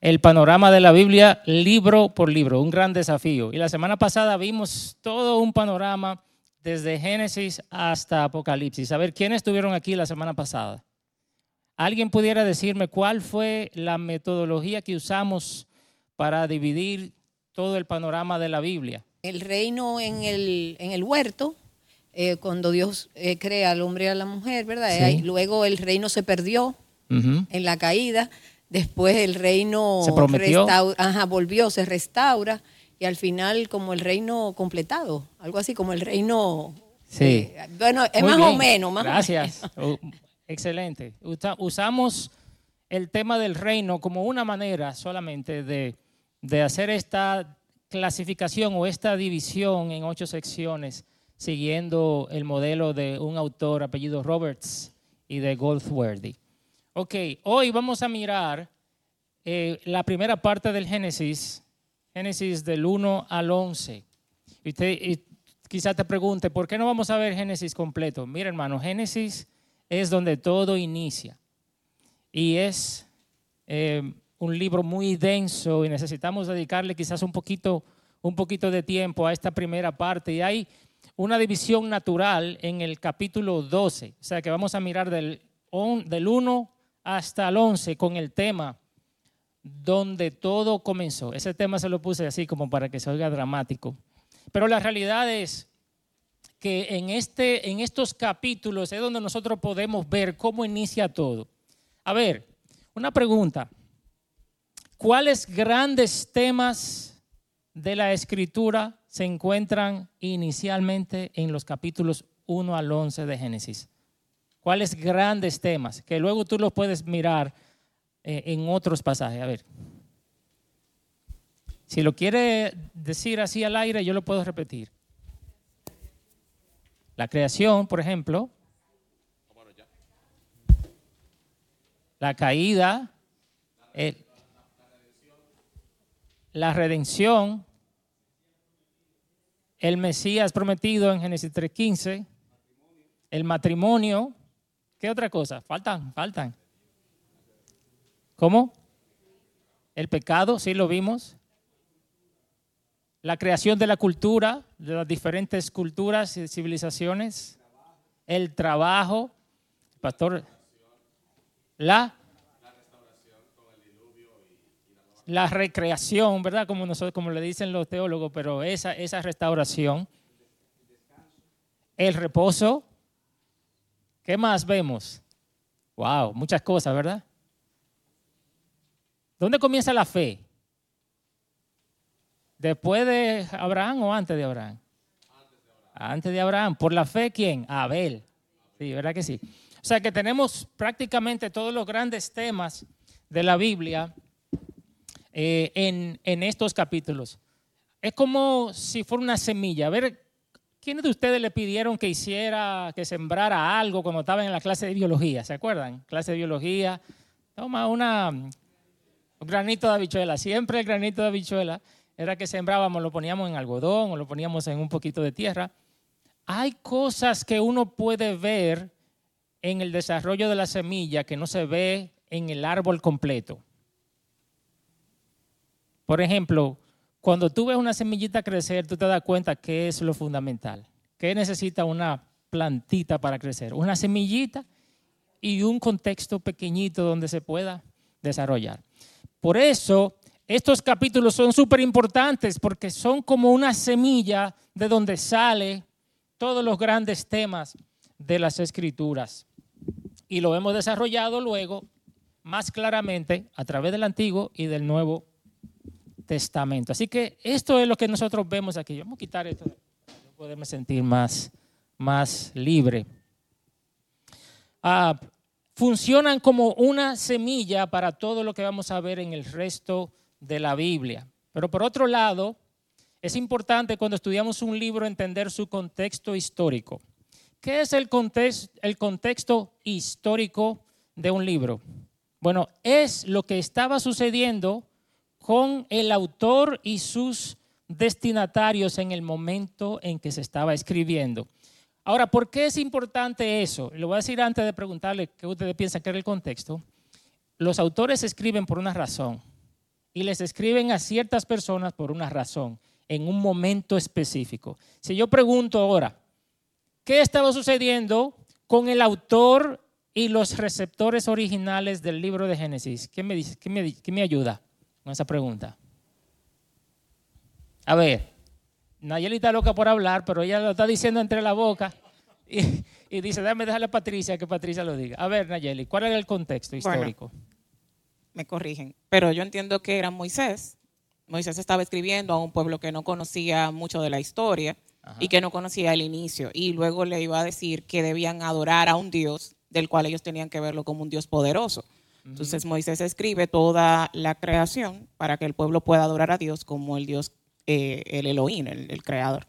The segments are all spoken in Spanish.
el panorama de la Biblia libro por libro, un gran desafío. Y la semana pasada vimos todo un panorama desde Génesis hasta Apocalipsis. A ver, ¿quiénes estuvieron aquí la semana pasada? ¿Alguien pudiera decirme cuál fue la metodología que usamos para dividir todo el panorama de la Biblia? El reino en el, en el huerto, eh, cuando Dios eh, crea al hombre y a la mujer, ¿verdad? Sí. Luego el reino se perdió en la caída, después el reino Se prometió. restau- ajá, volvió, se restaura y al final como el reino completado, algo así como el reino... Sí. eh, bueno, es Muy más o menos, más o Gracias. Uh, excelente. Usa- usamos el tema del reino como una manera solamente de, de hacer esta clasificación o esta división en ocho secciones, siguiendo el modelo de un autor apellido Roberts y de Goldsworthy. Ok, hoy vamos a mirar eh, la primera parte del Génesis, Génesis del 1 al 11. Y usted y quizá te pregunte, ¿por qué no vamos a ver Génesis completo? Mira, hermano, Génesis es donde todo inicia. Y es eh, un libro muy denso y necesitamos dedicarle quizás un poquito, un poquito de tiempo a esta primera parte. Y hay una división natural en el capítulo 12. O sea que vamos a mirar del, del 1 hasta el 11 con el tema donde todo comenzó. Ese tema se lo puse así como para que se oiga dramático. Pero la realidad es que en, este, en estos capítulos es donde nosotros podemos ver cómo inicia todo. A ver, una pregunta. ¿Cuáles grandes temas de la escritura se encuentran inicialmente en los capítulos 1 al 11 de Génesis? ¿Cuáles grandes temas? Que luego tú los puedes mirar eh, en otros pasajes. A ver. Si lo quiere decir así al aire, yo lo puedo repetir. La creación, por ejemplo. La caída. la redención. El Mesías prometido en Génesis 3.15. El matrimonio. ¿Qué otra cosa? Faltan, faltan. ¿Cómo? El pecado, sí lo vimos. La creación de la cultura, de las diferentes culturas y civilizaciones. El trabajo. Pastor. La. La recreación, ¿verdad? Como, nosotros, como le dicen los teólogos, pero esa, esa restauración. El reposo. ¿Qué más vemos? Wow, muchas cosas, ¿verdad? ¿Dónde comienza la fe? ¿Después de Abraham o antes de Abraham? Antes de Abraham. ¿Por la fe quién? Abel. Sí, ¿verdad que sí? O sea que tenemos prácticamente todos los grandes temas de la Biblia eh, en, en estos capítulos. Es como si fuera una semilla. A ver, ¿quiénes de ustedes le pidieron que hiciera, que sembrara algo cuando estaban en la clase de biología? ¿Se acuerdan? Clase de biología. Toma una, un granito de habichuela. Siempre el granito de habichuela era que sembrábamos, lo poníamos en algodón o lo poníamos en un poquito de tierra. Hay cosas que uno puede ver en el desarrollo de la semilla que no se ve en el árbol completo. Por ejemplo, cuando tú ves una semillita crecer, tú te das cuenta que es lo fundamental. ¿Qué necesita una plantita para crecer? Una semillita y un contexto pequeñito donde se pueda desarrollar. Por eso, estos capítulos son súper importantes porque son como una semilla de donde sale todos los grandes temas de las escrituras. Y lo hemos desarrollado luego más claramente a través del Antiguo y del Nuevo Testamento. Así que esto es lo que nosotros vemos aquí. Vamos a quitar esto poderme sentir más, más libre. Ah, funcionan como una semilla para todo lo que vamos a ver en el resto de la Biblia. Pero por otro lado, es importante cuando estudiamos un libro entender su contexto histórico. ¿Qué es el el contexto histórico de un libro? Bueno, es lo que estaba sucediendo con el autor y sus destinatarios en el momento en que se estaba escribiendo. Ahora, ¿por qué es importante eso? Lo voy a decir antes de preguntarle qué ustedes piensan que era el contexto. Los autores escriben por una razón. y les escriben a ciertas personas por una razón, en un momento específico. Si yo pregunto ahora, ¿qué estaba sucediendo con el autor y los receptores originales del libro de Génesis? ¿Qué me, dice, qué me, qué me ayuda con esa pregunta? A ver, Nayeli está loca por hablar, pero ella lo está diciendo entre la boca. Y, dice, déjame dejarle a Patricia que Patricia lo diga. A ver, Nayeli, ¿cuál era el contexto histórico? me corrigen, pero yo entiendo que era Moisés. Moisés estaba escribiendo a un pueblo que no conocía mucho de la historia y que no conocía el inicio. Y luego le iba a decir que debían adorar a un Dios del cual ellos tenían que verlo como un Dios poderoso. Entonces Moisés escribe toda la creación para que el pueblo pueda adorar a Dios como el Dios, eh, el Elohim, el creador.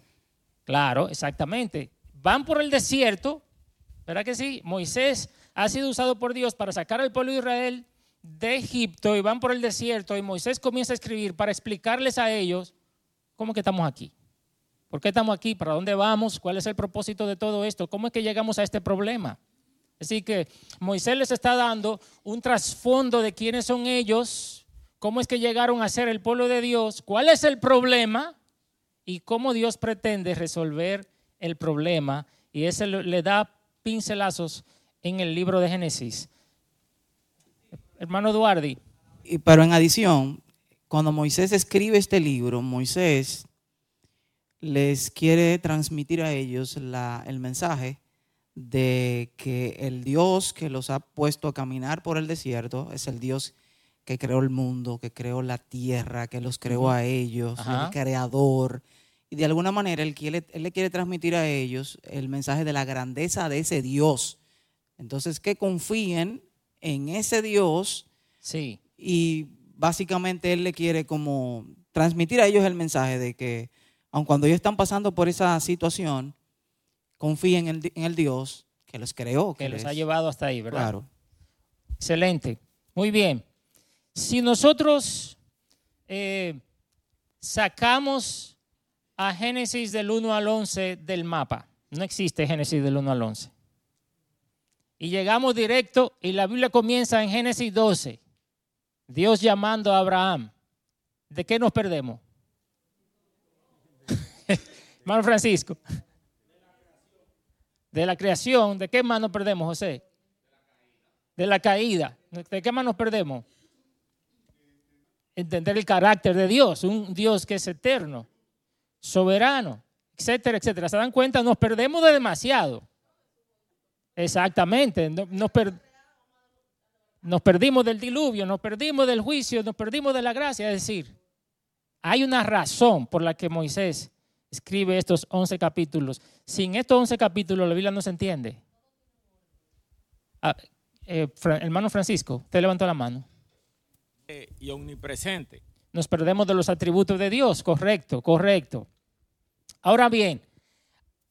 Claro, exactamente van por el desierto, ¿verdad que sí? Moisés ha sido usado por Dios para sacar al pueblo de Israel de Egipto y van por el desierto y Moisés comienza a escribir para explicarles a ellos cómo que estamos aquí. ¿Por qué estamos aquí? ¿Para dónde vamos? ¿Cuál es el propósito de todo esto? ¿Cómo es que llegamos a este problema? Así que Moisés les está dando un trasfondo de quiénes son ellos, cómo es que llegaron a ser el pueblo de Dios, cuál es el problema y cómo Dios pretende resolver el problema y ese le da pincelazos en el libro de Génesis. Hermano Duardi. Pero en adición, cuando Moisés escribe este libro, Moisés les quiere transmitir a ellos el mensaje de que el Dios que los ha puesto a caminar por el desierto es el Dios que creó el mundo, que creó la tierra, que los creó a ellos, el creador, y de alguna manera él, él le quiere transmitir a ellos el mensaje de la grandeza de ese Dios. Entonces, que confíen en ese Dios. Sí. Y básicamente él le quiere como transmitir a ellos el mensaje de que, aun cuando ellos están pasando por esa situación, confíen en el, Dios que los creó. Que, los ha llevado hasta ahí, ¿verdad? Claro. Excelente. Muy bien. Si nosotros eh, sacamos a Génesis del 1 al 11 del mapa. No existe Génesis del 1 al 11. Y llegamos directo y la Biblia comienza en Génesis 12. Dios llamando a Abraham. ¿De qué nos perdemos? Hermano Francisco. De la creación. ¿De qué más nos perdemos, José? De la caída. ¿De qué más nos perdemos? Entender el carácter de Dios, un Dios que es eterno soberano, etcétera, etcétera. ¿Se dan cuenta? Nos perdemos de demasiado. Exactamente. Nos, nos perdimos del diluvio, nos perdimos del juicio, nos perdimos de la gracia. Es decir, hay una razón por la que Moisés escribe estos 11 capítulos. Sin estos 11 capítulos la Biblia no se entiende. Ah, eh, hermano Francisco, usted levantó la mano. Eh, y omnipresente. Nos perdemos de los atributos de Dios, correcto, correcto. Ahora bien,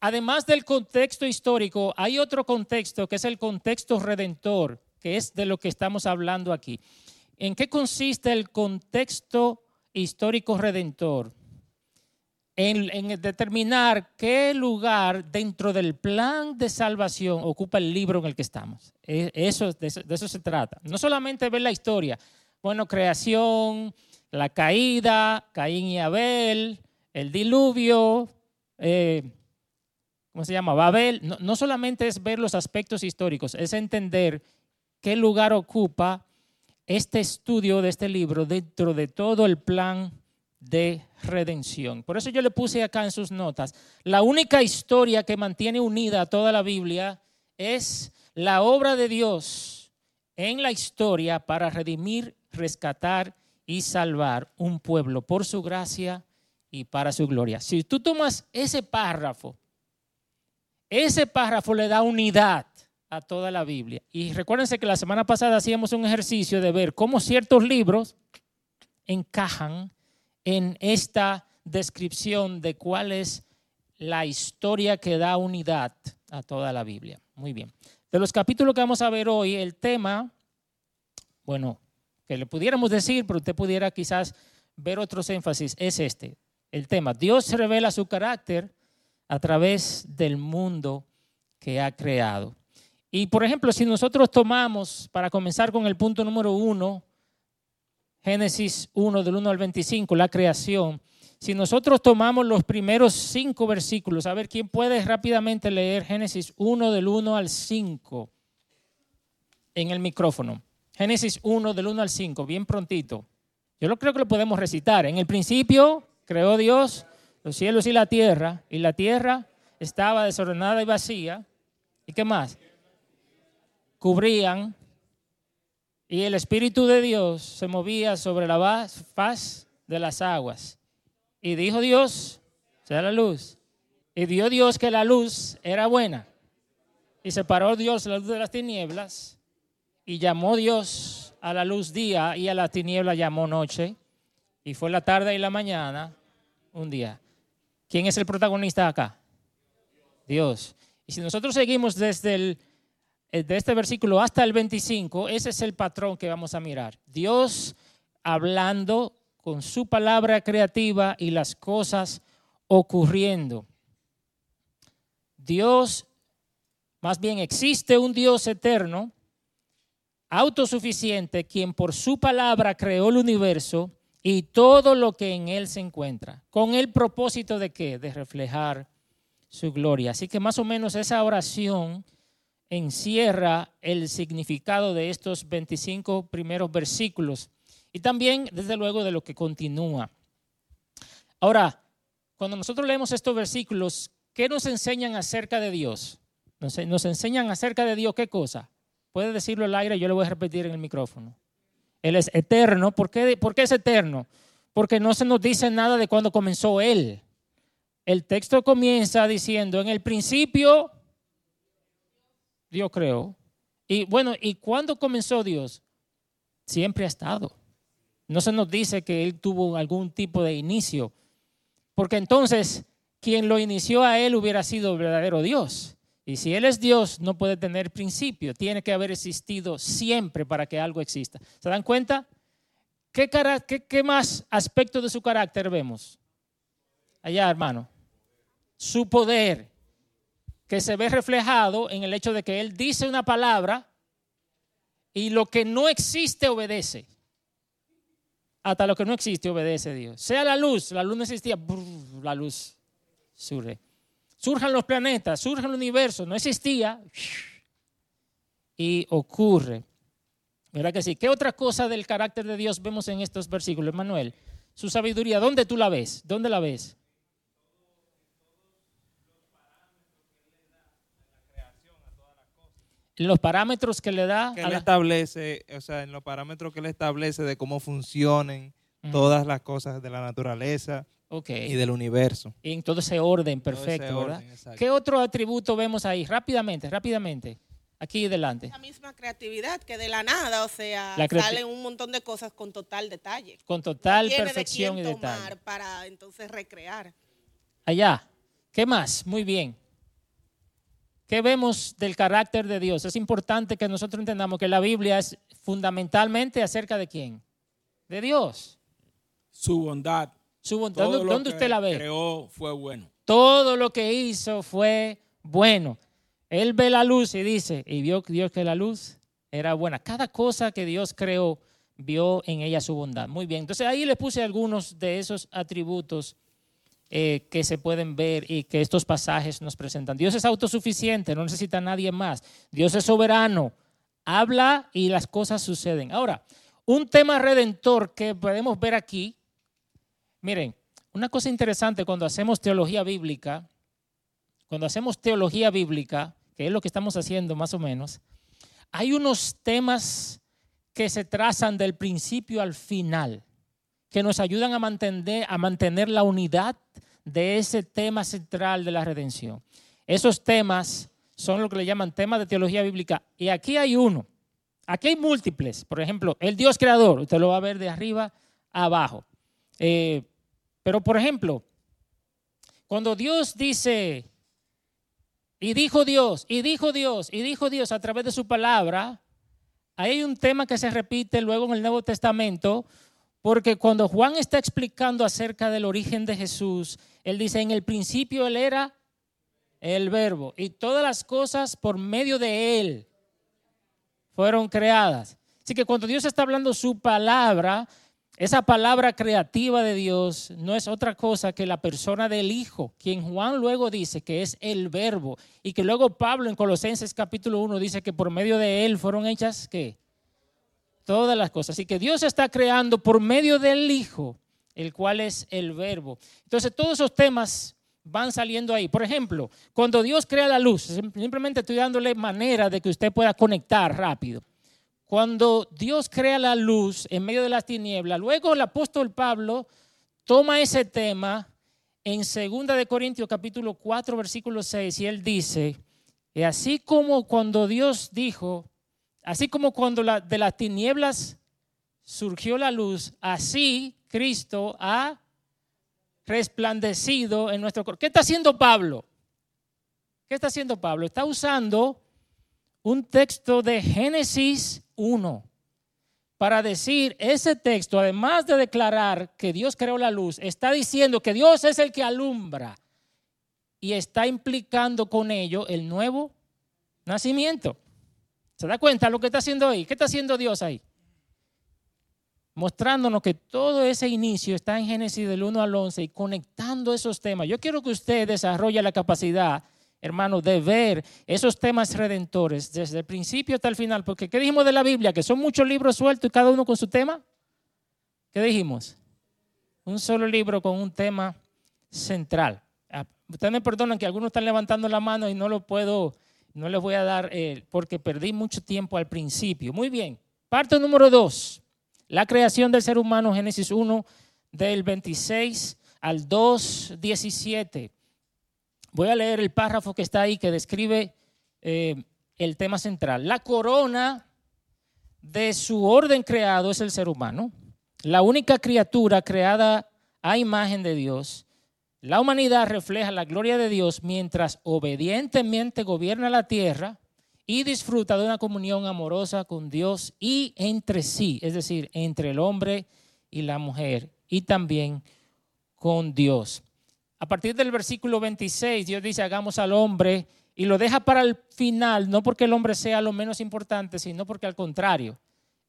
además del contexto histórico, hay otro contexto que es el contexto redentor, que es de lo que estamos hablando aquí. ¿En qué consiste el contexto histórico redentor? En, determinar qué lugar dentro del plan de salvación ocupa el libro en el que estamos. E, eso, de eso se trata. No solamente ver la historia, bueno, creación, la caída, Caín y Abel, el diluvio, eh, ¿cómo se llama? Babel. No, no solamente es ver los aspectos históricos, es entender qué lugar ocupa este estudio de este libro dentro de todo el plan de redención. Por eso yo le puse acá en sus notas, la única historia que mantiene unida a toda la Biblia es la obra de Dios en la historia para redimir, rescatar y salvar un pueblo por su gracia y para su gloria. Si tú tomas ese párrafo, ese párrafo le da unidad a toda la Biblia. Y recuérdense que la semana pasada hacíamos un ejercicio de ver cómo ciertos libros encajan en esta descripción de cuál es la historia que da unidad a toda la Biblia. Muy bien. De los capítulos que vamos a ver hoy, el tema, bueno, que le pudiéramos decir, pero usted pudiera quizás ver otros énfasis, es este, el tema. Dios revela su carácter a través del mundo que ha creado. Y por ejemplo, si nosotros tomamos, para comenzar con el punto número uno, Génesis 1 del 1 al 25, la creación. Si nosotros tomamos los primeros cinco versículos, a ver, ¿quién puede rápidamente leer Génesis 1 del 1 al 5 en el micrófono? Génesis 1 del 1 al 5, bien prontito. Yo lo creo que lo podemos recitar. En el principio creó Dios los cielos y la tierra, y la tierra estaba desordenada y vacía. ¿Y qué más? Cubrían, y el Espíritu de Dios se movía sobre la faz de las aguas. Y dijo Dios, sea la luz. Y dio Dios que la luz era buena. Y separó Dios la luz de las tinieblas. Y llamó Dios a la luz día y a la tiniebla llamó noche. Y fue la tarde y la mañana un día. ¿Quién es el protagonista acá? Dios. Y si nosotros seguimos desde el, de este versículo hasta el 25, ese es el patrón que vamos a mirar. Dios hablando con su palabra creativa y las cosas ocurriendo. Dios, más bien existe un Dios eterno, autosuficiente, quien por su palabra creó el universo y todo lo que en él se encuentra, con el propósito de qué? De reflejar su gloria. Así que más o menos esa oración encierra el significado de estos 25 primeros versículos y también, desde luego, de lo que continúa. Ahora, cuando nosotros leemos estos versículos, ¿qué nos enseñan acerca de Dios? Nos, enseñan acerca de Dios qué cosa. Puede decirlo al aire, yo lo voy a repetir en el micrófono. Él es eterno. ¿Por qué, ¿Por qué es eterno? Porque no se nos dice nada de cuándo comenzó Él. El texto comienza diciendo, en el principio Dios creó. Y bueno, ¿y cuándo comenzó Dios? Siempre ha estado. No se nos dice que Él tuvo algún tipo de inicio, porque entonces quien lo inició a Él hubiera sido verdadero Dios. Y si Él es Dios, no puede tener principio, tiene que haber existido siempre para que algo exista. ¿Se dan cuenta? ¿Qué, qué, qué más aspectos de su carácter vemos? Allá, hermano. Su poder, que se ve reflejado en el hecho de que Él dice una palabra y lo que no existe obedece. Hasta lo que no existe obedece Dios. Sea la luz, la luz no existía, la luz surge surjan los planetas, surge el universo, no existía y ocurre. ¿Verdad que sí? ¿Qué otra cosa del carácter de Dios vemos en estos versículos, Manuel? Su sabiduría, ¿dónde tú la ves? ¿Dónde la ves? En los parámetros que le da. Que él establece, o sea, en los parámetros que él establece de cómo funcionen todas las cosas de la naturaleza, y del universo. Y en todo ese orden perfecto, ¿verdad? ¿Qué otro atributo vemos ahí? Rápidamente, rápidamente. Aquí delante. La misma creatividad que de la nada, o sea, salen un montón de cosas con total detalle. Con total perfección y detalle. Para entonces recrear. Allá. ¿Qué más? Muy bien. ¿Qué vemos del carácter de Dios? Es importante que nosotros entendamos que la Biblia es fundamentalmente acerca de quién? De Dios. Su bondad. Su bondad, ¿dónde, usted la ve? Creó fue bueno. Todo lo que hizo fue bueno. Él ve la luz y dice, y vio Dios que la luz era buena. Cada cosa que Dios creó, vio en ella su bondad. Muy bien, entonces ahí le puse algunos de esos atributos eh, que se pueden ver y que estos pasajes nos presentan. Dios es autosuficiente, no necesita a nadie más. Dios es soberano, habla y las cosas suceden. Ahora, un tema redentor que podemos ver aquí Miren, una cosa interesante cuando hacemos teología bíblica, cuando hacemos teología bíblica, que es lo que estamos haciendo más o menos, hay unos temas que se trazan del principio al final, que nos ayudan a mantener, la unidad de ese tema central de la redención. Esos temas son lo que le llaman temas de teología bíblica. Y aquí hay uno. Aquí hay múltiples. Por ejemplo, el Dios creador. Usted lo va a ver de arriba a abajo. Eh, pero, por ejemplo, cuando Dios dice, y dijo Dios, y dijo Dios, y dijo Dios a través de su palabra, hay un tema que se repite luego en el Nuevo Testamento, porque cuando Juan está explicando acerca del origen de Jesús, él dice, en el principio él era el verbo, y todas las cosas por medio de él fueron creadas. Así que cuando Dios está hablando su palabra, Esa palabra creativa de Dios no es otra cosa que la persona del Hijo, quien Juan luego dice que es el verbo y que luego Pablo en Colosenses capítulo 1 dice que por medio de él fueron hechas ¿qué? Todas las cosas. Así que Dios está creando por medio del Hijo, el cual es el verbo. Entonces todos esos temas van saliendo ahí. Por ejemplo, cuando Dios crea la luz, simplemente estoy dándole manera de que usted pueda conectar rápido. Cuando Dios crea la luz en medio de las tinieblas, luego el apóstol Pablo toma ese tema en 2 de Corintios capítulo 4 versículo 6 y él dice, así como cuando Dios dijo, así como cuando de las tinieblas surgió la luz, así Cristo ha resplandecido en nuestro corazón. ¿Qué está haciendo Pablo? ¿Qué está haciendo Pablo? Está usando un texto de Génesis 1 para decir, ese texto, además de declarar que Dios creó la luz, está diciendo que Dios es el que alumbra y está implicando con ello el nuevo nacimiento. ¿Se da cuenta lo que está haciendo ahí? ¿Qué está haciendo Dios ahí? Mostrándonos que todo ese inicio está en Génesis del 1 al 11 y conectando esos temas. Yo quiero que usted desarrolle la capacidad hermano, de ver esos temas redentores desde el principio hasta el final. Porque ¿qué dijimos de la Biblia? Que son muchos libros sueltos y cada uno con su tema. ¿Qué dijimos? Un solo libro con un tema central. Ah, ustedes me perdonan que algunos están levantando la mano y no lo puedo, no les voy a dar eh, porque perdí mucho tiempo al principio. Muy bien. Parte número dos. La creación del ser humano, Génesis 1, del 26 al 2, 17. Voy a leer el párrafo que está ahí que describe eh, el tema central. La corona de su orden creado es el ser humano, la única criatura creada a imagen de Dios. La humanidad refleja la gloria de Dios mientras obedientemente gobierna la tierra y disfruta de una comunión amorosa con Dios y entre sí, es decir, entre el hombre y la mujer y también con Dios. A partir del versículo 26, Dios dice, hagamos al hombre y lo deja para el final, no porque el hombre sea lo menos importante, sino porque al contrario,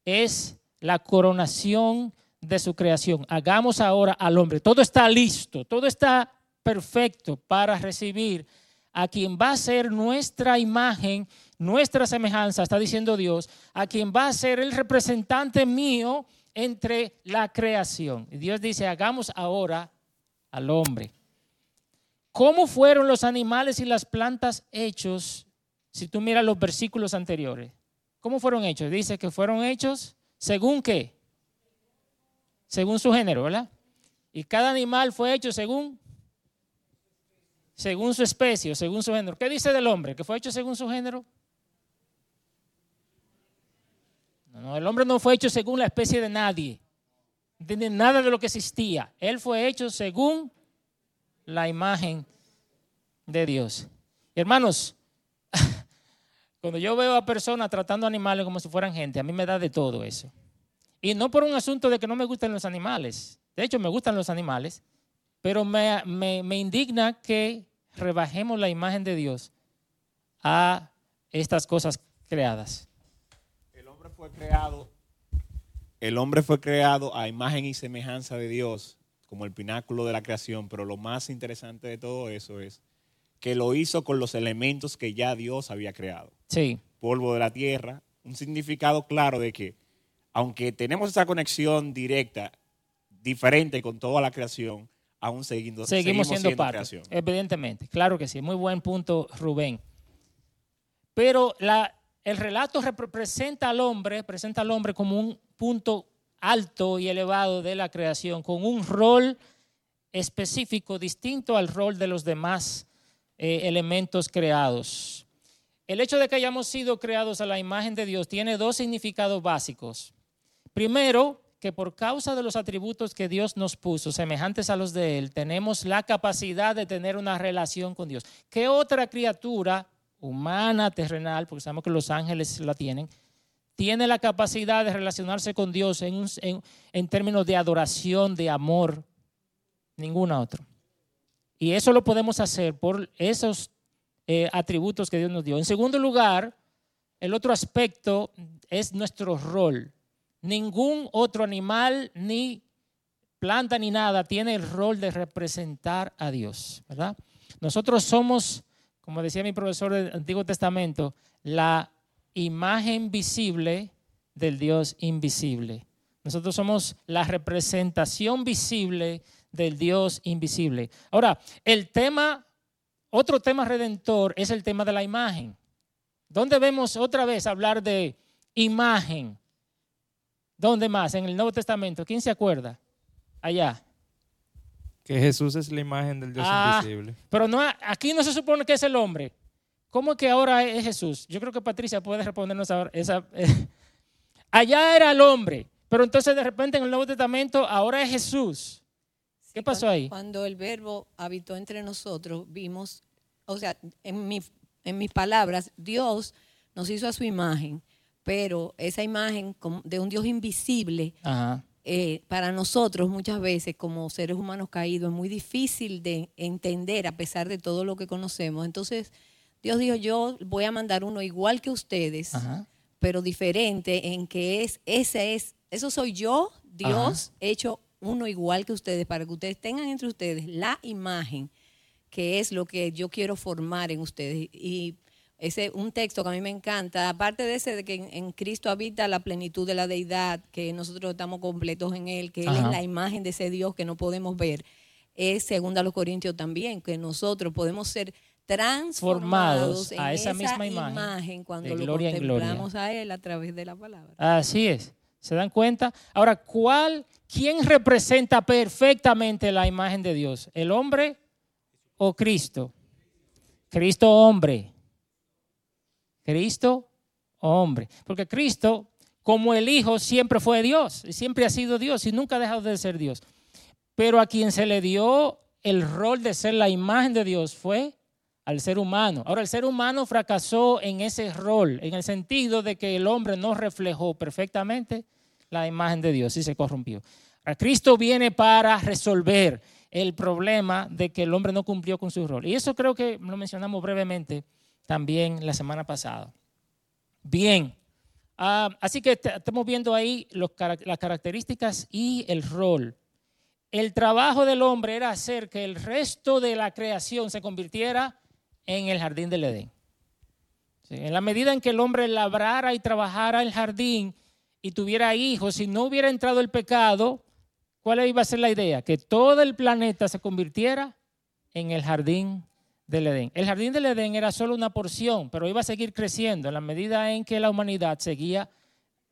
es la coronación de su creación. Hagamos ahora al hombre. Todo está listo, todo está perfecto para recibir a quien va a ser nuestra imagen, nuestra semejanza, está diciendo Dios, a quien va a ser el representante mío entre la creación. Y Dios dice, hagamos ahora al hombre. ¿Cómo fueron los animales y las plantas hechos? Si tú miras los versículos anteriores, ¿cómo fueron hechos? Dice que fueron hechos según qué? Según su género, ¿verdad? Y cada animal fue hecho según según su especie, según su género. ¿Qué dice del hombre? ¿Que fue hecho según su género? No, el hombre no fue hecho según la especie de nadie, de nada de lo que existía. Él fue hecho según la imagen de Dios. hermanos, cuando yo veo a personas tratando animales como si fueran gente, a mí me da de todo eso. Y no por un asunto de que no me gusten los animales. De hecho, me gustan los animales, pero me, me indigna que rebajemos la imagen de Dios a estas cosas creadas. El hombre fue creado, el hombre fue creado a imagen y semejanza de Dios como el pináculo de la creación, pero lo más interesante de todo eso es que lo hizo con los elementos que ya Dios había creado. Sí. Polvo de la tierra, un significado claro de que aunque tenemos esa conexión directa, diferente con toda la creación, aún seguimos, seguimos, siendo, parte, creación. Evidentemente, claro que sí, muy buen punto Rubén. Pero la, el relato representa al hombre, presenta al hombre como un punto alto y elevado de la creación, con un rol específico distinto al rol de los demás eh, elementos creados. El hecho de que hayamos sido creados a la imagen de Dios tiene dos significados básicos. Primero, que por causa de los atributos que Dios nos puso, semejantes a los de Él, tenemos la capacidad de tener una relación con Dios. ¿Qué otra criatura humana, terrenal, porque sabemos que los ángeles la tienen, tiene la capacidad de relacionarse con Dios en, términos de adoración, de amor, ninguna otra. Y eso lo podemos hacer por esos eh, atributos que Dios nos dio. En segundo lugar, el otro aspecto es nuestro rol. Ningún otro animal, ni planta, ni nada tiene el rol de representar a Dios, ¿verdad? Nosotros somos, como decía mi profesor del Antiguo Testamento, la imagen visible del Dios invisible. Nosotros somos la representación visible del Dios invisible. Ahora, el tema, otro tema redentor es el tema de la imagen. ¿Dónde vemos otra vez hablar de imagen? ¿Dónde más? En el Nuevo Testamento. ¿Quién se acuerda? Allá. Que Jesús es la imagen del Dios ah, invisible. Pero no, aquí no se supone que es el hombre. ¿Cómo que ahora es Jesús? Yo creo que Patricia puede respondernos ahora. Esa, allá era el hombre, pero entonces de repente en el Nuevo Testamento ahora es Jesús. ¿Qué pasó ahí? Cuando el verbo habitó entre nosotros, vimos, o sea, en, mi, en mis palabras, Dios nos hizo a su imagen, pero esa imagen de un Dios invisible, eh, para nosotros muchas veces como seres humanos caídos es muy difícil de entender a pesar de todo lo que conocemos. Entonces, Dios dijo, yo voy a mandar uno igual que ustedes, pero diferente en que es, ese es, eso soy yo, Dios, hecho uno igual que ustedes, para que ustedes tengan entre ustedes la imagen que es lo que yo quiero formar en ustedes. Y ese un texto que a mí me encanta, aparte de ese de que en, Cristo habita la plenitud de la deidad, que nosotros estamos completos en Él, que Él es la imagen de ese Dios que no podemos ver, es segunda a los Corintios también, que nosotros podemos ser transformados a esa, misma imagen, cuando lo contemplamos a Él a través de la palabra. Así es. ¿Se dan cuenta? Ahora, ¿cuál, quién representa perfectamente la imagen de Dios? ¿El hombre o Cristo? Cristo hombre. Cristo hombre. Porque Cristo, como el Hijo, siempre fue Dios, y siempre ha sido Dios y nunca ha dejado de ser Dios. Pero a quien se le dio el rol de ser la imagen de Dios fue al ser humano. Ahora, el ser humano fracasó en ese rol, en el sentido de que el hombre no reflejó perfectamente la imagen de Dios y se corrompió. Cristo viene para resolver el problema de que el hombre no cumplió con su rol. Y eso creo que lo mencionamos brevemente también la semana pasada. Bien, ah, así que estamos viendo ahí las características y el rol. El trabajo del hombre era hacer que el resto de la creación se convirtiera en el jardín del Edén. en la medida en que el hombre labrara y trabajara el jardín y tuviera hijos, si no hubiera entrado el pecado, ¿cuál iba a ser la idea? Que todo el planeta se convirtiera en el jardín El jardín del Edén era solo una porción, pero iba a seguir creciendo en la medida en que la humanidad seguía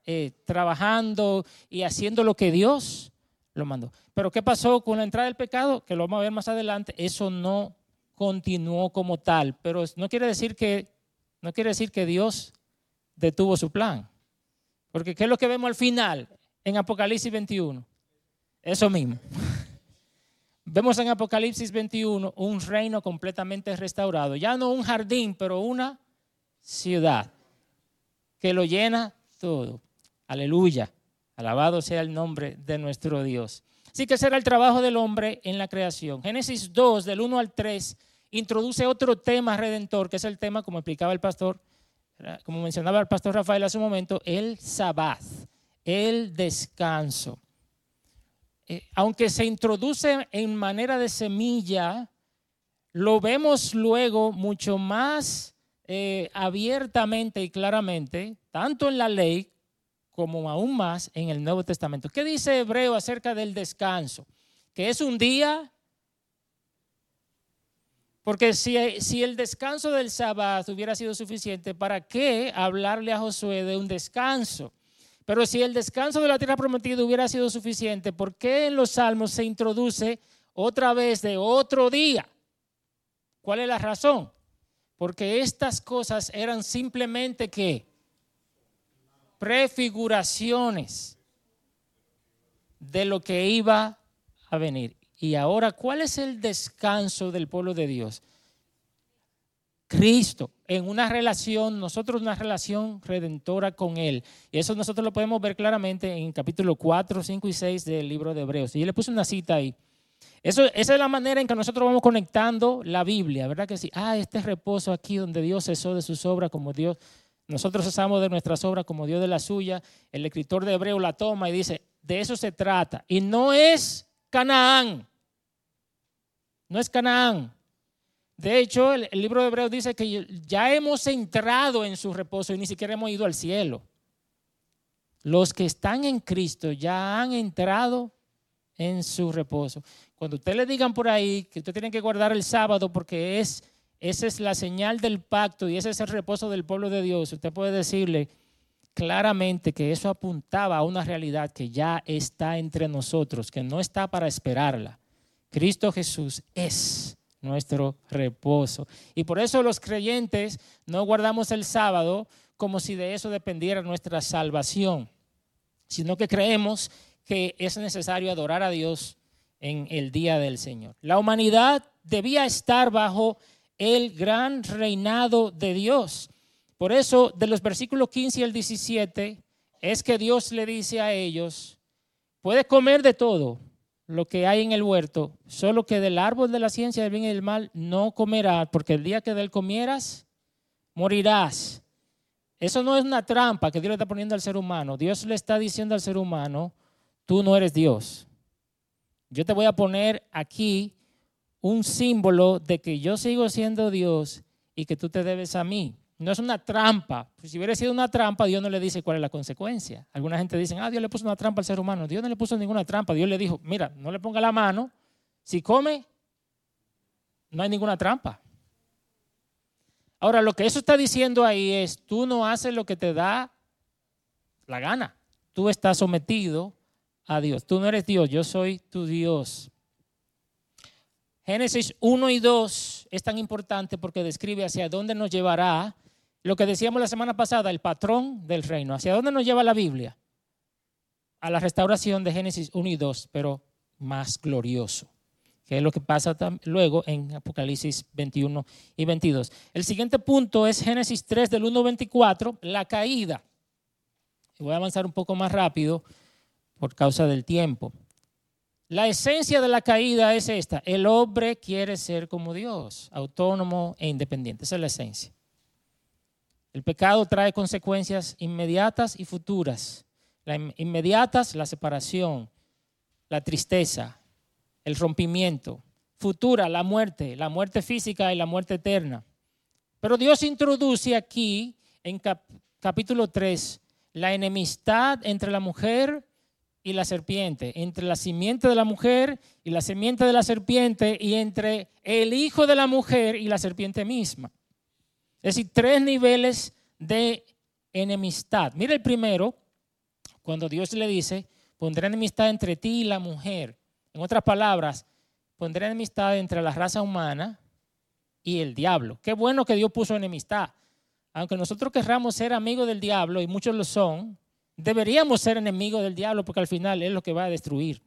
eh, trabajando y haciendo lo que Dios lo mandó. Pero ¿qué pasó con la entrada del pecado? Que lo vamos a ver más adelante. Eso no continuó como tal, pero no quiere decir que, no quiere decir que Dios detuvo su plan. Porque ¿qué es lo que vemos al final en Apocalipsis 21? Eso mismo. Vemos en Apocalipsis 21 un reino completamente restaurado. Ya no un jardín, pero una ciudad que lo llena todo. Aleluya. Alabado sea el nombre de nuestro Dios. Así que será el trabajo del hombre en la creación. Génesis 2, del 1 al 3, introduce otro tema redentor, que es el tema, como explicaba el pastor, como mencionaba el pastor Rafael hace un momento, el sabbat, el descanso. Eh, aunque se introduce en manera de semilla, lo vemos luego mucho más eh, abiertamente y claramente, tanto en la ley como aún más en el Nuevo Testamento. ¿Qué dice Hebreo acerca del descanso? Que es un día porque si, si, el descanso del sábado hubiera sido suficiente, ¿para qué hablarle a Josué de un descanso? Pero si el descanso de la tierra prometida hubiera sido suficiente, ¿por qué en los salmos se introduce otra vez de otro día? ¿Cuál es la razón? Porque estas cosas eran simplemente que prefiguraciones de lo que iba a venir. Y ahora, ¿cuál es el descanso del pueblo de Dios? Cristo, en una relación, nosotros una relación redentora con Él. Y eso nosotros lo podemos ver claramente en capítulo 4, 5 y 6 del libro de Hebreos. Y yo le puse una cita ahí. Eso, esa es la manera en que nosotros vamos conectando la Biblia, ¿verdad que sí? Ah, este reposo aquí donde Dios cesó de sus obras como Dios. Nosotros usamos de nuestras obras como Dios de la suya. El escritor de Hebreo la toma y dice, de eso se trata. Y no es Canaán. No es Canaán. De hecho, el, libro de Hebreo dice que ya hemos entrado en su reposo y ni siquiera hemos ido al cielo. Los que están en Cristo ya han entrado en su reposo. Cuando usted le digan por ahí que usted tiene que guardar el sábado porque es, esa es la señal del pacto y ese es el reposo del pueblo de Dios, usted puede decirle claramente que eso apuntaba a una realidad que ya está entre nosotros, que no está para esperarla. Cristo Jesús es nuestro reposo. Y por eso los creyentes no guardamos el sábado como si de eso dependiera nuestra salvación, sino que creemos que es necesario adorar a Dios en el día del Señor. La humanidad debía estar bajo el gran reinado de Dios. Por eso, de los versículos 15 al 17, es que Dios le dice a ellos, puedes comer de todo lo que hay en el huerto, solo que del árbol de la ciencia del bien y del mal no comerás, porque el día que de él comieras, morirás. Eso no es una trampa que Dios le está poniendo al ser humano. Dios le está diciendo al ser humano, tú no eres Dios. Yo te voy a poner aquí un símbolo de que yo sigo siendo Dios y que tú te debes a mí. No es una trampa. Pues si hubiera sido una trampa, Dios no le dice cuál es la consecuencia. Alguna gente dice, ah, Dios le puso una trampa al ser humano. Dios no le puso ninguna trampa. Dios le dijo, mira, no le ponga la mano. Si come, no hay ninguna trampa. Ahora, lo que eso está diciendo ahí es, tú no haces lo que te da la gana. Tú estás sometido a Dios. Tú no eres Dios, yo soy tu Dios. Génesis 1 y 2 es tan importante porque describe hacia dónde nos llevará lo que decíamos la semana pasada, el patrón del reino. ¿Hacia dónde nos lleva la Biblia? A la restauración de Génesis 1 y 2, pero más glorioso que es lo que pasa luego en Apocalipsis 21 y 22. El siguiente punto es Génesis 3 del 1 al 24, la caída. Voy a avanzar un poco más rápido por causa del tiempo. La esencia de la caída es esta. El hombre quiere ser como Dios, autónomo e independiente. Esa es la esencia. El pecado trae consecuencias inmediatas y futuras. Inmediatas, la separación, la tristeza, el rompimiento, futura, la muerte, la muerte física y la muerte eterna. Pero Dios introduce aquí en capítulo 3 la enemistad entre la mujer y la serpiente, entre la simiente de la mujer y la simiente de la serpiente y entre el hijo de la mujer y la serpiente misma. Es decir, tres niveles de enemistad. Mira el primero, cuando Dios le dice, pondré enemistad entre ti y la mujer. En otras palabras, pondré enemistad entre la raza humana y el diablo. Qué bueno que Dios puso enemistad. Aunque nosotros querramos ser amigos del diablo, y muchos lo son, deberíamos ser enemigos del diablo porque al final es lo que va a destruir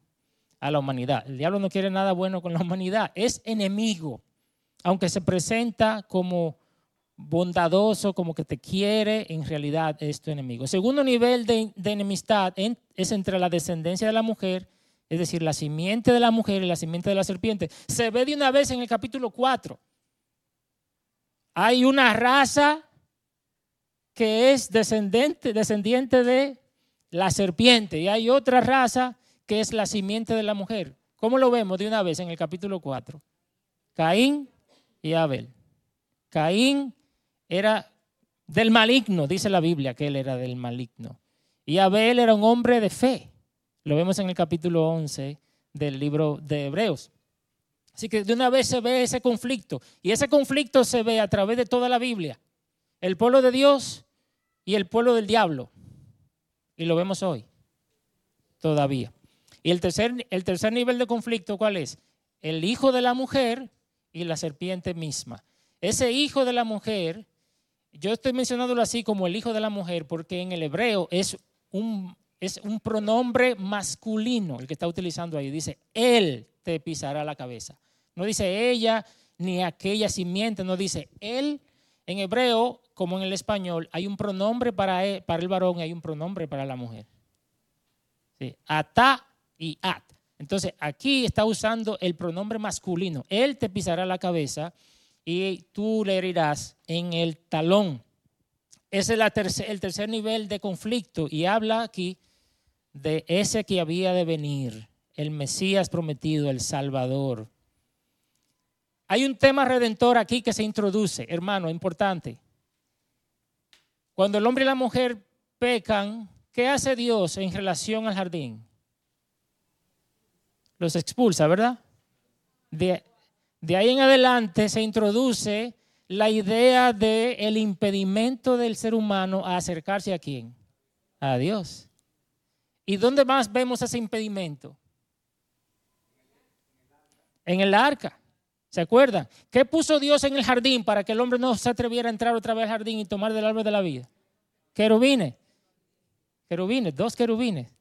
a la humanidad. El diablo no quiere nada bueno con la humanidad, es enemigo. Aunque se presenta como bondadoso, como que te quiere, en realidad es tu enemigo. segundo nivel de, de enemistad es entre la descendencia de la mujer es decir, la simiente de la mujer y la simiente de la serpiente, se ve de una vez en el capítulo 4. Hay una raza que es descendiente, descendiente de la serpiente y hay otra raza que es la simiente de la mujer. ¿Cómo lo vemos de una vez en el capítulo 4? Caín y Abel. Caín era del maligno, dice la Biblia que él era del maligno. Y Abel era un hombre de fe. Lo vemos en el capítulo 11 del libro de Hebreos. Así que de una vez se ve ese conflicto. Y ese conflicto se ve a través de toda la Biblia. El pueblo de Dios y el pueblo del diablo. Y lo vemos hoy. Todavía. Y el tercer, el tercer nivel de conflicto, ¿cuál es? El hijo de la mujer y la serpiente misma. Ese hijo de la mujer, yo estoy mencionándolo así como el hijo de la mujer porque en el hebreo es un es un pronombre masculino el que está utilizando ahí. Dice, él te pisará la cabeza. No dice ella ni aquella simiente, no dice él. En hebreo, como en el español, hay un pronombre para el, para el varón y hay un pronombre para la mujer. Sí, ata y at. Entonces, aquí está usando el pronombre masculino. Él te pisará la cabeza y tú le herirás en el talón. es el tercer nivel de conflicto y habla aquí de ese que había de venir, el Mesías prometido, el Salvador. Hay un tema redentor aquí que se introduce, hermano, importante. Cuando el hombre y la mujer pecan, ¿qué hace Dios en relación al jardín? Los expulsa, ¿verdad? De, ahí en adelante se introduce la idea del el impedimento del ser humano a acercarse a quién? A Dios. ¿Y dónde más vemos ese impedimento? En el arca. ¿Se acuerdan? ¿Qué puso Dios en el jardín para que el hombre no se atreviera a entrar otra vez al jardín y tomar del árbol de la vida? Querubines. Querubines, dos querubines.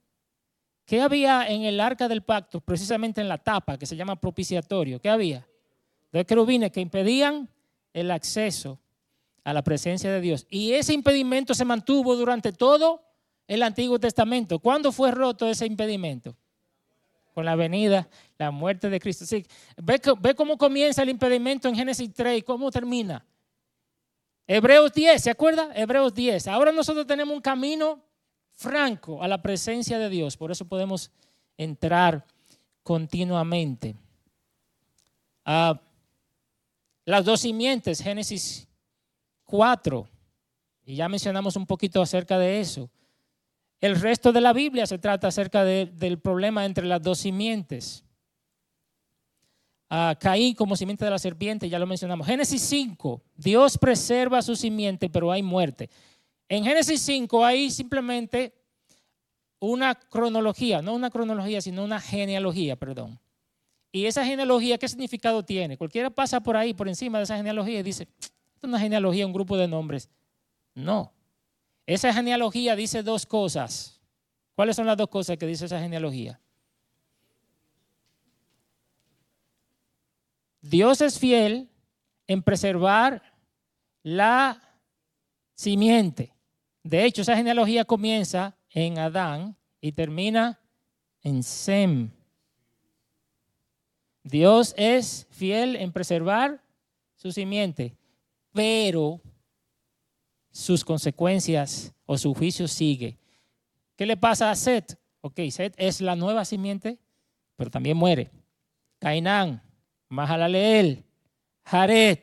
¿Qué había en el arca del pacto, precisamente en la tapa que se llama propiciatorio? ¿Qué había? Dos querubines que impedían el acceso a la presencia de Dios. Y ese impedimento se mantuvo durante todo el Antiguo Testamento. ¿Cuándo fue roto ese impedimento? Con la venida, la muerte de Cristo. Sí, ve, cómo comienza el impedimento en Génesis 3 y cómo termina. Hebreos 10, ¿se acuerda? Hebreos 10. Ahora nosotros tenemos un camino franco a la presencia de Dios. Por eso podemos entrar continuamente. Ah, las dos simientes, Génesis 4. Y ya mencionamos un poquito acerca de eso. El resto de la Biblia se trata acerca del problema entre las dos simientes. A Caín como simiente de la serpiente, ya lo mencionamos. Génesis 5, Dios preserva su simiente, pero hay muerte. En Génesis 5 hay simplemente una cronología, no una cronología, sino una genealogía, perdón. Y esa genealogía, ¿qué significado tiene? Cualquiera pasa por ahí, por encima de esa genealogía y dice, es una genealogía, un grupo de nombres. No, esa genealogía dice dos cosas. ¿Cuáles son las dos cosas que dice esa genealogía? Dios es fiel en preservar la simiente. De hecho, esa genealogía comienza en Adán y termina en Sem. Dios es fiel en preservar su simiente, pero sus consecuencias o su juicio sigue. ¿Qué le pasa a Set? Ok, Set es la nueva simiente, pero también muere. Cainán, Mahalaleel, Jared,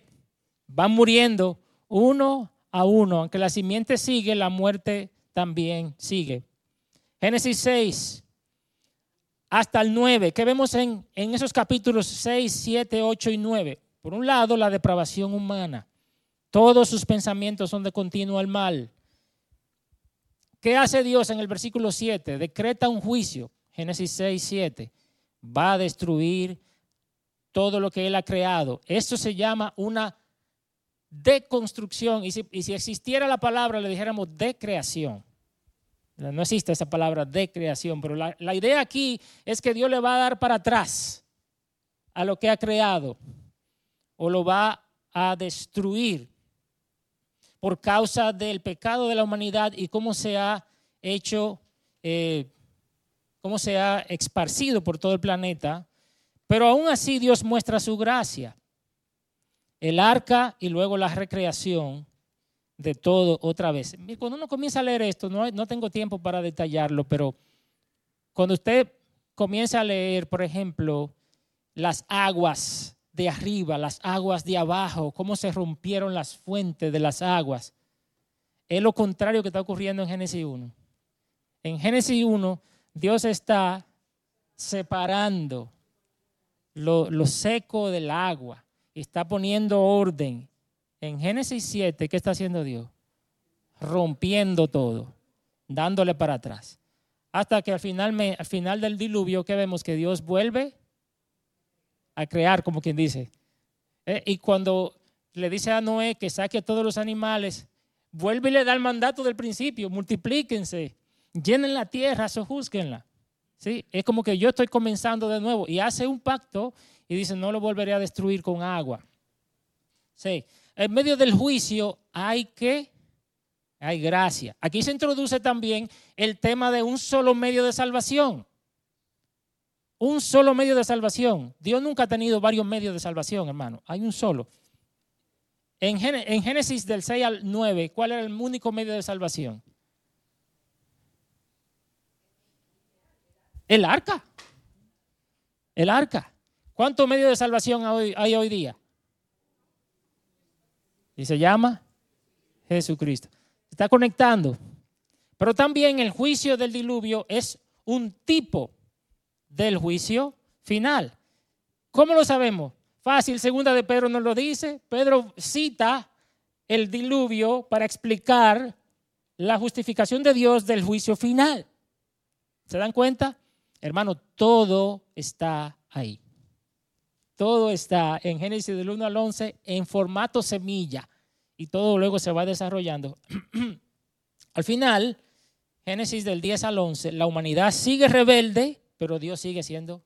van muriendo uno a uno. Aunque la simiente sigue, la muerte también sigue. Génesis 6 hasta el 9. ¿Qué vemos en, en esos capítulos 6, 7, 8 y 9? Por un lado, la depravación humana. Todos sus pensamientos son de continuo al mal. ¿Qué hace Dios en el versículo 7? Decreta un juicio. Génesis 6, 7. Va a destruir todo lo que Él ha creado. Esto se llama una deconstrucción. Y si, y si existiera la palabra, le dijéramos decreación. No existe esa palabra de creación, pero la, idea aquí es que Dios le va a dar para atrás a lo que ha creado o lo va a destruir por causa del pecado de la humanidad y cómo se ha hecho, eh, cómo se ha esparcido por todo el planeta. Pero aún así Dios muestra su gracia. El arca y luego la recreación de todo otra vez. Cuando uno comienza a leer esto, no, no tengo tiempo para detallarlo, pero cuando usted comienza a leer, por ejemplo, las aguas de arriba, las aguas de abajo, cómo se rompieron las fuentes de las aguas. Es lo contrario que está ocurriendo en Génesis 1. En Génesis 1, Dios está separando lo, lo seco del agua está poniendo orden. En Génesis 7, ¿qué está haciendo Dios? Rompiendo todo, dándole para atrás. Hasta que al final, al final del diluvio, ¿qué vemos? Que Dios vuelve a crear, como quien dice. Eh, y cuando le dice a Noé que saque a todos los animales, vuelve y le da el mandato del principio, multiplíquense, llenen la tierra, sojúzquenla. ¿Sí? Es como que yo estoy comenzando de nuevo y hace un pacto y dice, no lo volveré a destruir con agua. Sí. En medio del juicio hay que, hay gracia. Aquí se introduce también el tema de un solo medio de salvación un solo medio de salvación. Dios nunca ha tenido varios medios de salvación, hermano. Hay un solo. En, Génesis del 6 al 9, ¿cuál era el único medio de salvación? El arca. El arca. ¿Cuántos medios de salvación hay hoy día? Y se llama Jesucristo. Se está conectando. Pero también el juicio del diluvio es un tipo del juicio final. ¿Cómo lo sabemos? Fácil, segunda de Pedro nos lo dice. Pedro cita el diluvio para explicar la justificación de Dios del juicio final. ¿Se dan cuenta? Hermano, todo está ahí. Todo está en Génesis del 1 al 11 en formato semilla y todo luego se va desarrollando. al final, Génesis del 10 al 11, la humanidad sigue rebelde, pero Dios sigue siendo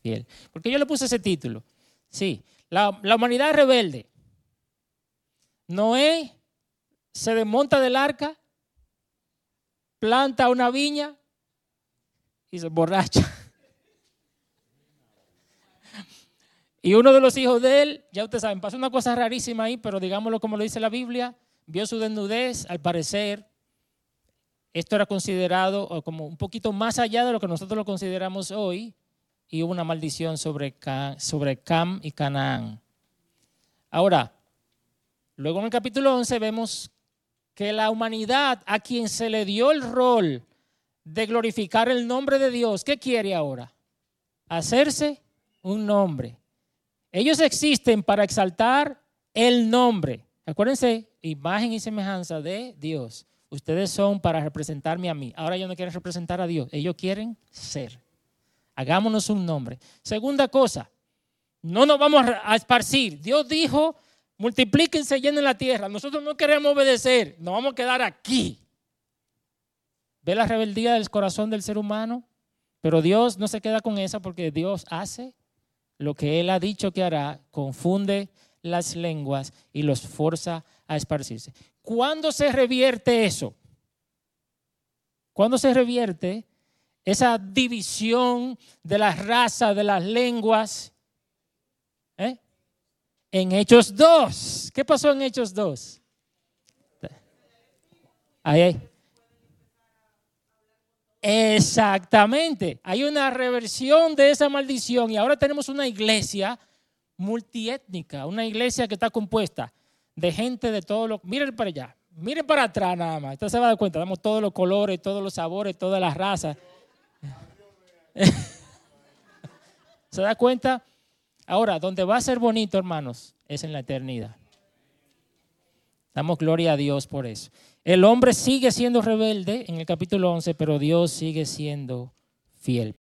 fiel. Porque yo le puse ese título. Sí, la, la humanidad rebelde. Noé se desmonta del arca, planta una viña y se borracha. Y uno de los hijos de él, ya ustedes saben, pasó una cosa rarísima ahí, pero digámoslo como lo dice la Biblia, vio su desnudez, al parecer, esto era considerado como un poquito más allá de lo que nosotros lo consideramos hoy, y hubo una maldición sobre, sobre Cam y Canaán. Ahora, luego en el capítulo 11 vemos que la humanidad a quien se le dio el rol de glorificar el nombre de Dios, ¿qué quiere ahora? Hacerse un nombre. Ellos existen para exaltar el nombre. Acuérdense, imagen y semejanza de Dios. Ustedes son para representarme a mí. Ahora ellos no quieren representar a Dios. Ellos quieren ser. Hagámonos un nombre. Segunda cosa, no nos vamos a esparcir. Dios dijo, multiplíquense, llenen la tierra. Nosotros no queremos obedecer. Nos vamos a quedar aquí. ¿Ve la rebeldía del corazón del ser humano? Pero Dios no se queda con esa porque Dios hace lo que Él ha dicho que hará, confunde las lenguas y los forza a esparcirse. ¿Cuándo se revierte eso? ¿Cuándo se revierte esa división de las razas, de las lenguas? ¿Eh? En Hechos 2. ¿Qué pasó en Hechos 2? Ahí, ahí. Exactamente. Hay una reversión de esa maldición y ahora tenemos una iglesia multiétnica, una iglesia que está compuesta de gente de todos los... Miren para allá, miren para atrás nada más. Usted se va a dar cuenta, damos todos los colores, todos los sabores, todas las razas. ¿Se da cuenta? Ahora, donde va a ser bonito, hermanos, es en la eternidad. Damos gloria a Dios por eso. El hombre sigue siendo rebelde en el capítulo 11, pero Dios sigue siendo fiel.